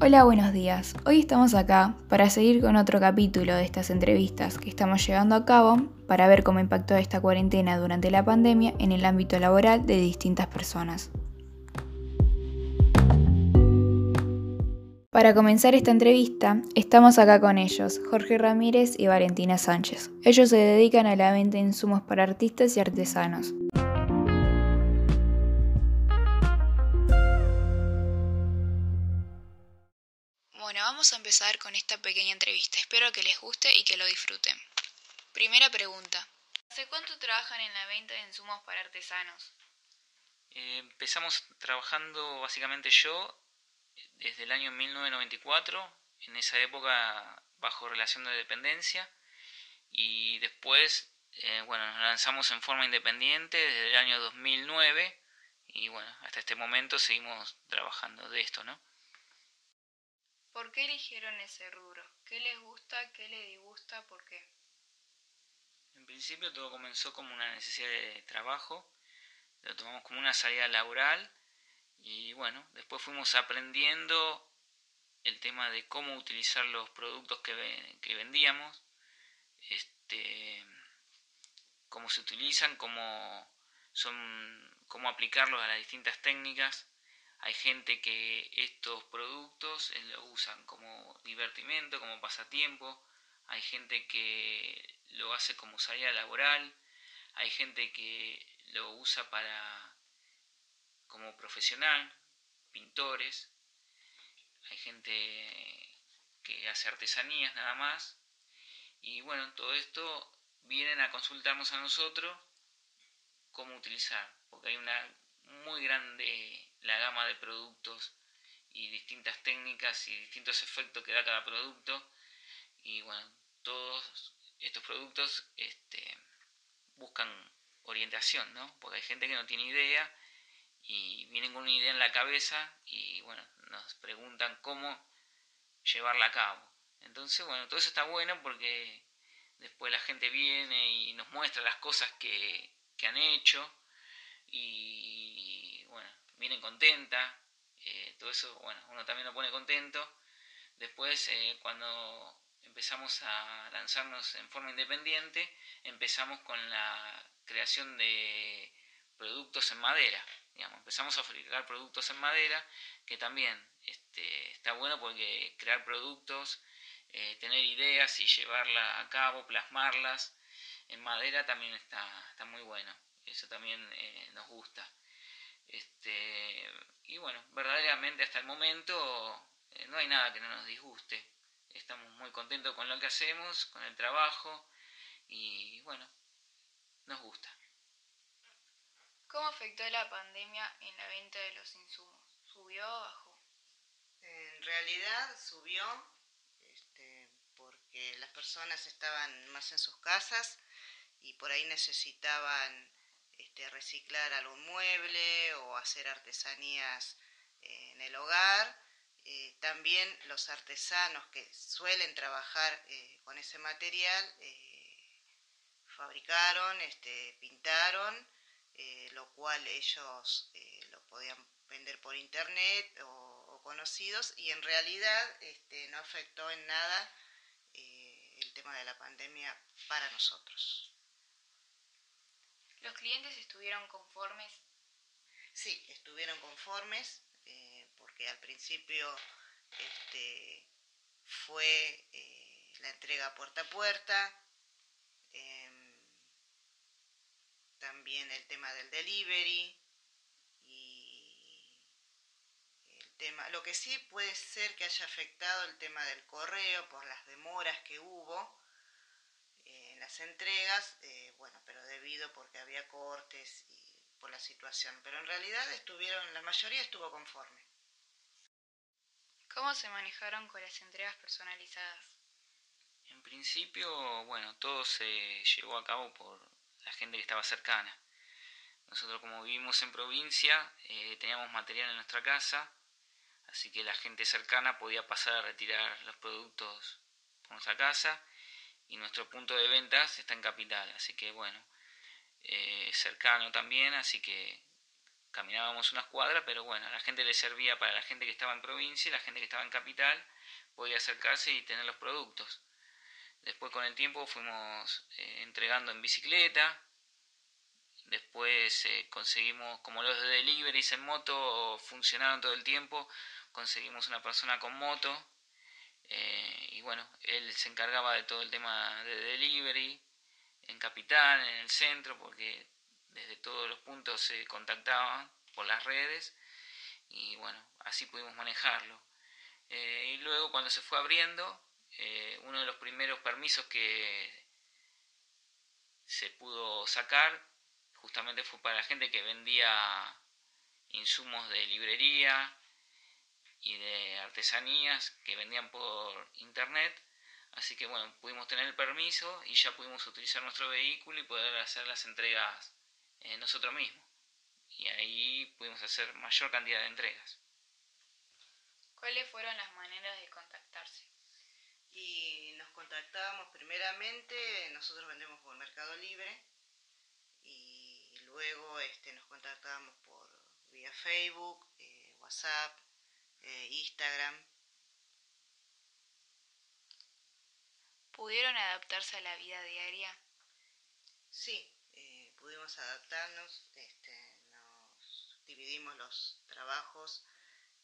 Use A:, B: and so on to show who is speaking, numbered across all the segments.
A: Hola, buenos días. Hoy estamos acá para seguir con otro capítulo de estas entrevistas que estamos llevando a cabo para ver cómo impactó esta cuarentena durante la pandemia en el ámbito laboral de distintas personas. Para comenzar esta entrevista, estamos acá con ellos, Jorge Ramírez y Valentina Sánchez. Ellos se dedican a la venta de insumos para artistas y artesanos. Vamos a empezar con esta pequeña entrevista. Espero que les guste y que lo disfruten. Primera pregunta. ¿Hace cuánto trabajan en la venta de insumos para artesanos?
B: Eh, empezamos trabajando básicamente yo desde el año 1994, en esa época bajo relación de dependencia, y después, eh, bueno, nos lanzamos en forma independiente desde el año 2009, y bueno, hasta este momento seguimos trabajando de esto, ¿no?
A: ¿Por qué eligieron ese rubro? ¿Qué les gusta? ¿Qué les disgusta? ¿Por qué?
B: En principio todo comenzó como una necesidad de trabajo, lo tomamos como una salida laboral y bueno, después fuimos aprendiendo el tema de cómo utilizar los productos que, vendíamos, este, cómo se utilizan, cómo, son, cómo aplicarlos a las distintas técnicas hay gente que estos productos eh, los usan como divertimento, como pasatiempo. Hay gente que lo hace como salida laboral. Hay gente que lo usa para como profesional, pintores. Hay gente que hace artesanías nada más. Y bueno, todo esto vienen a consultarnos a nosotros cómo utilizar, porque hay una muy grande la gama de productos y distintas técnicas y distintos efectos que da cada producto. Y bueno, todos estos productos este, buscan orientación, ¿no? Porque hay gente que no tiene idea y vienen con una idea en la cabeza y bueno, nos preguntan cómo llevarla a cabo. Entonces, bueno, todo eso está bueno porque después la gente viene y nos muestra las cosas que, que han hecho y vienen contenta, eh, todo eso, bueno, uno también lo pone contento. Después, eh, cuando empezamos a lanzarnos en forma independiente, empezamos con la creación de productos en madera. Digamos, empezamos a fabricar productos en madera, que también este, está bueno porque crear productos, eh, tener ideas y llevarlas a cabo, plasmarlas en madera también está, está muy bueno. Eso también nos gusta. Este, y bueno, verdaderamente hasta el momento eh, no hay nada que no nos disguste. Estamos muy contentos con lo que hacemos, con el trabajo y bueno, nos gusta.
A: ¿Cómo afectó la pandemia en la venta de los insumos? ¿Subió o bajó?
C: En realidad subió este, porque las personas estaban más en sus casas y por ahí necesitaban este, reciclar algún mueble o hacer artesanías eh, en el hogar. Eh, también los artesanos que suelen trabajar eh, con ese material fabricaron, este, pintaron, lo cual ellos lo podían vender por internet o, conocidos y en realidad este, no afectó en nada el tema de la pandemia para nosotros.
A: ¿Los clientes estuvieron conformes?
C: Sí, estuvieron conformes eh, porque al principio este, fue eh, la entrega puerta a puerta, em, también el tema del delivery y el tema, lo que sí puede ser que haya afectado el tema del correo por las demoras que hubo las entregas, eh, bueno, pero debido porque había cortes y por la situación. Pero en realidad estuvieron, la mayoría estuvo conforme.
A: ¿Cómo se manejaron con las entregas personalizadas?
B: En principio, bueno, todo se llevó a cabo por la gente que estaba cercana. Nosotros como vivimos en provincia, eh, teníamos material en nuestra casa, así que la gente cercana podía pasar a retirar los productos por nuestra casa y nuestro punto de ventas está en capital, así que bueno, eh, cercano también, así que caminábamos unas cuadras, pero bueno, a la gente le servía para la gente que estaba en provincia y la gente que estaba en capital podía acercarse y tener los productos. Después con el tiempo fuimos eh, entregando en bicicleta, después eh, conseguimos, como los de deliveries en moto funcionaron todo el tiempo, conseguimos una persona con moto eh, y bueno, él se encargaba de todo el tema de delivery en Capital, en el centro, porque desde todos los puntos se contactaban por las redes y bueno, así pudimos manejarlo. Eh, y luego cuando se fue abriendo, eh, uno de los primeros permisos que se pudo sacar justamente fue para la gente que vendía insumos de librería y de artesanías que vendían por internet. Así que bueno, pudimos tener el permiso y ya pudimos utilizar nuestro vehículo y poder hacer las entregas eh, nosotros mismos. Y ahí pudimos hacer mayor cantidad de entregas.
A: ¿Cuáles fueron las maneras de contactarse?
C: Y nos contactábamos primeramente, nosotros vendemos por Mercado Libre y luego este, nos contactábamos por vía Facebook, eh, WhatsApp, eh, Instagram.
A: ¿Pudieron adaptarse a la vida diaria?
C: Sí, eh, pudimos adaptarnos, este, nos dividimos los trabajos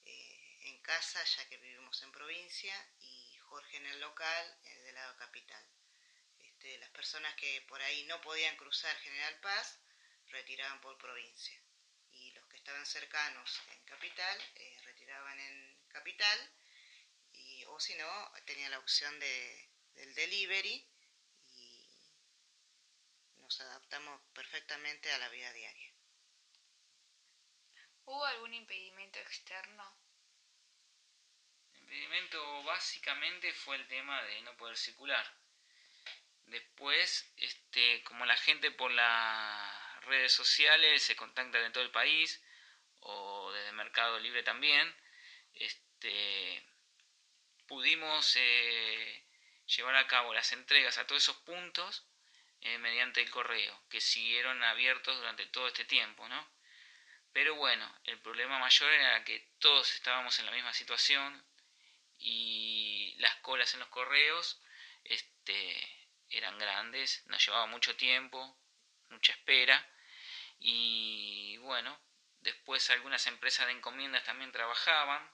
C: eh, en casa ya que vivimos en provincia y Jorge en el local de lado capital. Este, las personas que por ahí no podían cruzar General Paz retiraban por provincia y los que estaban cercanos en capital eh, retiraban en capital y, o si no tenía la opción de, del delivery y nos adaptamos perfectamente a la vida diaria.
A: ¿Hubo algún impedimento externo?
B: El impedimento básicamente fue el tema de no poder circular. Después, este, como la gente por las redes sociales se contacta de todo el país o desde Mercado Libre también, este, pudimos eh, llevar a cabo las entregas a todos esos puntos eh, mediante el correo, que siguieron abiertos durante todo este tiempo, ¿no? Pero bueno, el problema mayor era que todos estábamos en la misma situación y las colas en los correos este, eran grandes, nos llevaba mucho tiempo, mucha espera y bueno, después algunas empresas de encomiendas también trabajaban,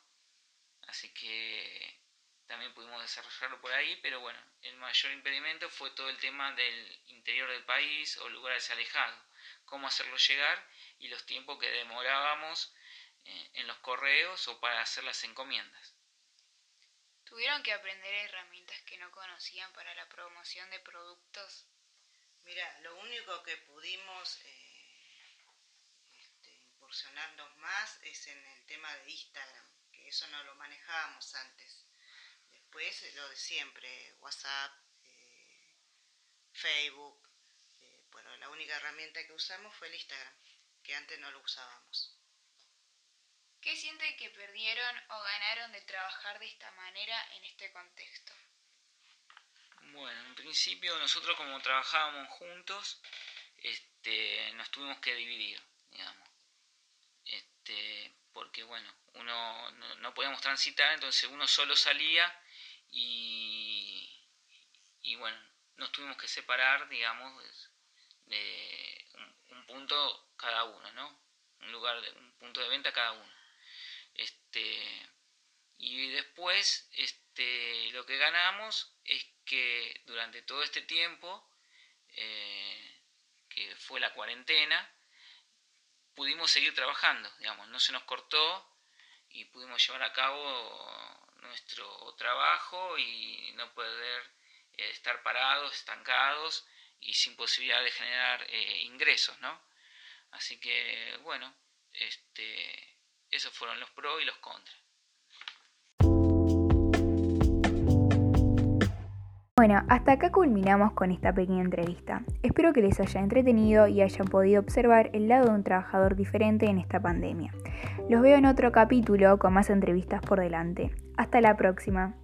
B: así que también pudimos desarrollarlo por ahí, pero bueno, el mayor impedimento fue todo el tema del interior del país o lugares alejados, cómo hacerlo llegar y los tiempos que demorábamos eh, en los correos o para hacer las encomiendas.
A: ¿Tuvieron que aprender herramientas que no conocían para la promoción de productos?
C: Mira, lo único que pudimos eh, incursionarnos más es en el tema de Instagram, que eso no lo manejábamos antes. Después lo de siempre, WhatsApp, eh, Facebook, eh, bueno, la única herramienta que usamos fue el Instagram, que antes no lo usábamos.
A: ¿Qué sienten que perdieron o ganaron de trabajar de esta manera en este contexto?
B: Bueno, en principio nosotros como trabajábamos juntos, este, nos tuvimos que dividir, digamos. Este, porque bueno, uno no, podíamos transitar, entonces uno solo salía y, y bueno, nos tuvimos que separar, digamos, de un, un punto cada uno, ¿no? Un lugar, de, un punto de venta cada uno. Este, y después este, lo que ganamos es que durante todo este tiempo, eh, que fue la cuarentena, pudimos seguir trabajando, digamos, no se nos cortó y pudimos llevar a cabo nuestro trabajo y no poder eh, estar parados, estancados y sin posibilidad de generar eh, ingresos, ¿no? Así que, bueno, este, esos fueron los pros y los contras.
A: Bueno, hasta acá culminamos con esta pequeña entrevista. Espero que les haya entretenido y hayan podido observar el lado de un trabajador diferente en esta pandemia. Los veo en otro capítulo con más entrevistas por delante. Hasta la próxima.